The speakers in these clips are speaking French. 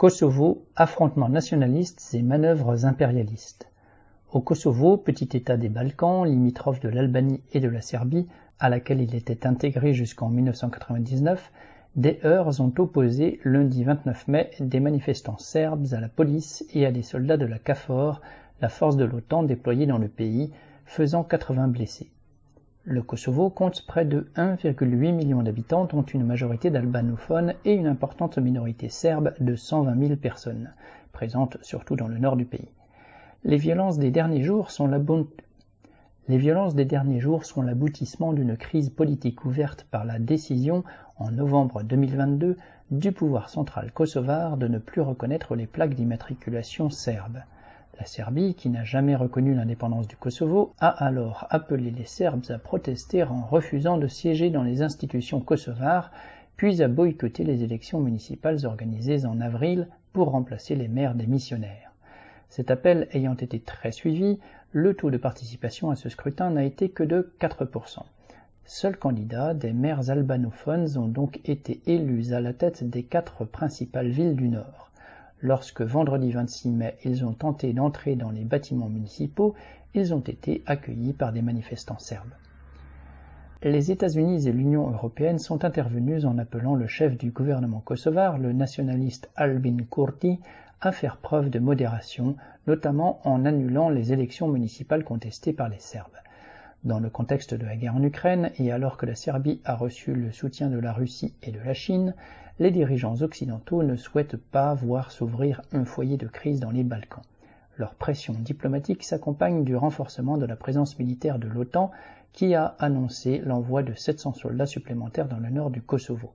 Kosovo, affrontements nationalistes et manœuvres impérialistes. Au Kosovo, petit État des Balkans, limitrophe de l'Albanie et de la Serbie, à laquelle il était intégré jusqu'en 1999, des heurts ont opposé lundi 29 mai des manifestants serbes à la police et à des soldats de la KFOR, la force de l'OTAN déployée dans le pays, faisant 80 blessés. Le Kosovo compte près de 1,8 million d'habitants, dont une majorité d'albanophones et une importante minorité serbe de 120 000 personnes, présentes surtout dans le nord du pays. Les violences des derniers jours sont l'aboutissement d'une crise politique ouverte par la décision, en novembre 2022, du pouvoir central kosovar de ne plus reconnaître les plaques d'immatriculation serbes. La Serbie, qui n'a jamais reconnu l'indépendance du Kosovo, a alors appelé les Serbes à protester en refusant de siéger dans les institutions kosovares, puis à boycotter les élections municipales organisées en avril pour remplacer les maires des missionnaires. Cet appel ayant été très suivi, le taux de participation à ce scrutin n'a été que de 4%. Seuls candidats, des maires albanophones, ont donc été élus à la tête des quatre principales villes du Nord. Lorsque vendredi 26 mai ils ont tenté d'entrer dans les bâtiments municipaux, ils ont été accueillis par des manifestants serbes. Les États-Unis et l'Union européenne sont intervenus en appelant le chef du gouvernement kosovar, le nationaliste Albin Kurti, à faire preuve de modération, notamment en annulant les élections municipales contestées par les Serbes. Dans le contexte de la guerre en Ukraine et alors que la Serbie a reçu le soutien de la Russie et de la Chine, les dirigeants occidentaux ne souhaitent pas voir s'ouvrir un foyer de crise dans les Balkans. Leur pression diplomatique s'accompagne du renforcement de la présence militaire de l'OTAN qui a annoncé l'envoi de 700 soldats supplémentaires dans le nord du Kosovo.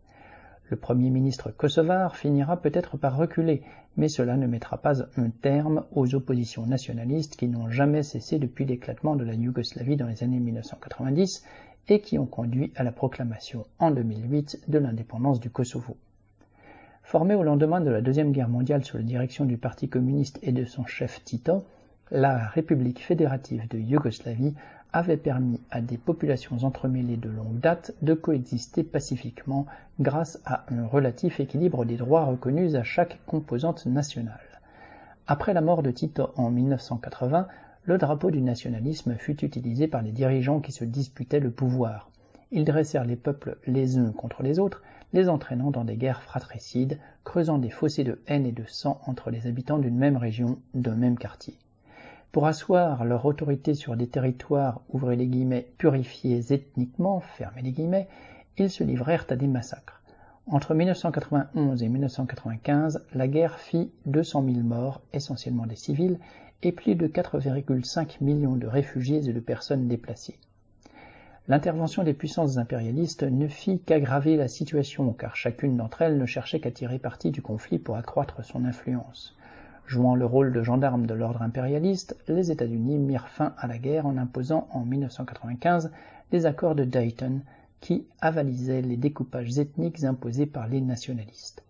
Le Premier ministre kosovar finira peut-être par reculer, mais cela ne mettra pas un terme aux oppositions nationalistes qui n'ont jamais cessé depuis l'éclatement de la Yougoslavie dans les années 1990 et qui ont conduit à la proclamation en 2008 de l'indépendance du Kosovo. Formée au lendemain de la Deuxième Guerre mondiale sous la direction du Parti communiste et de son chef Tito, la République fédérative de Yougoslavie avait permis à des populations entremêlées de longue date de coexister pacifiquement grâce à un relatif équilibre des droits reconnus à chaque composante nationale. Après la mort de Tito en 1980, le drapeau du nationalisme fut utilisé par les dirigeants qui se disputaient le pouvoir. Ils dressèrent les peuples les uns contre les autres les entraînant dans des guerres fratricides, creusant des fossés de haine et de sang entre les habitants d'une même région, d'un même quartier. Pour asseoir leur autorité sur des territoires, purifiés ethniquement, ils se livrèrent à des massacres. Entre 1991 et 1995, la guerre fit 200 000 morts, essentiellement des civils, et plus de 4,5 millions de réfugiés et de personnes déplacées. L'intervention des puissances impérialistes ne fit qu'aggraver la situation, car chacune d'entre elles ne cherchait qu'à tirer parti du conflit pour accroître son influence. Jouant le rôle de gendarme de l'ordre impérialiste, les États-Unis mirent fin à la guerre en imposant en 1995 les accords de Dayton qui avalisaient les découpages ethniques imposés par les nationalistes.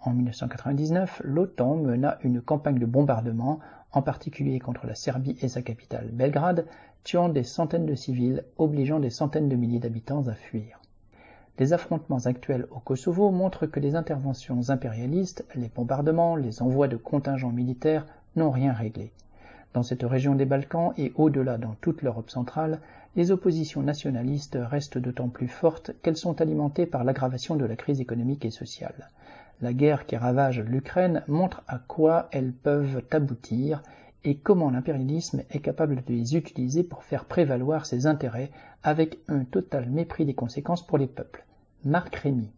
En 1999, l'OTAN mena une campagne de bombardement, en particulier contre la Serbie et sa capitale Belgrade, tuant des centaines de civils, obligeant des centaines de milliers d'habitants à fuir. Les affrontements actuels au Kosovo montrent que les interventions impérialistes, les bombardements, les envois de contingents militaires n'ont rien réglé. Dans cette région des Balkans et au-delà dans toute l'Europe centrale, les oppositions nationalistes restent d'autant plus fortes qu'elles sont alimentées par l'aggravation de la crise économique et sociale. La guerre qui ravage l'Ukraine montre à quoi elles peuvent aboutir et comment l'impérialisme est capable de les utiliser pour faire prévaloir ses intérêts avec un total mépris des conséquences pour les peuples. Marc Rémy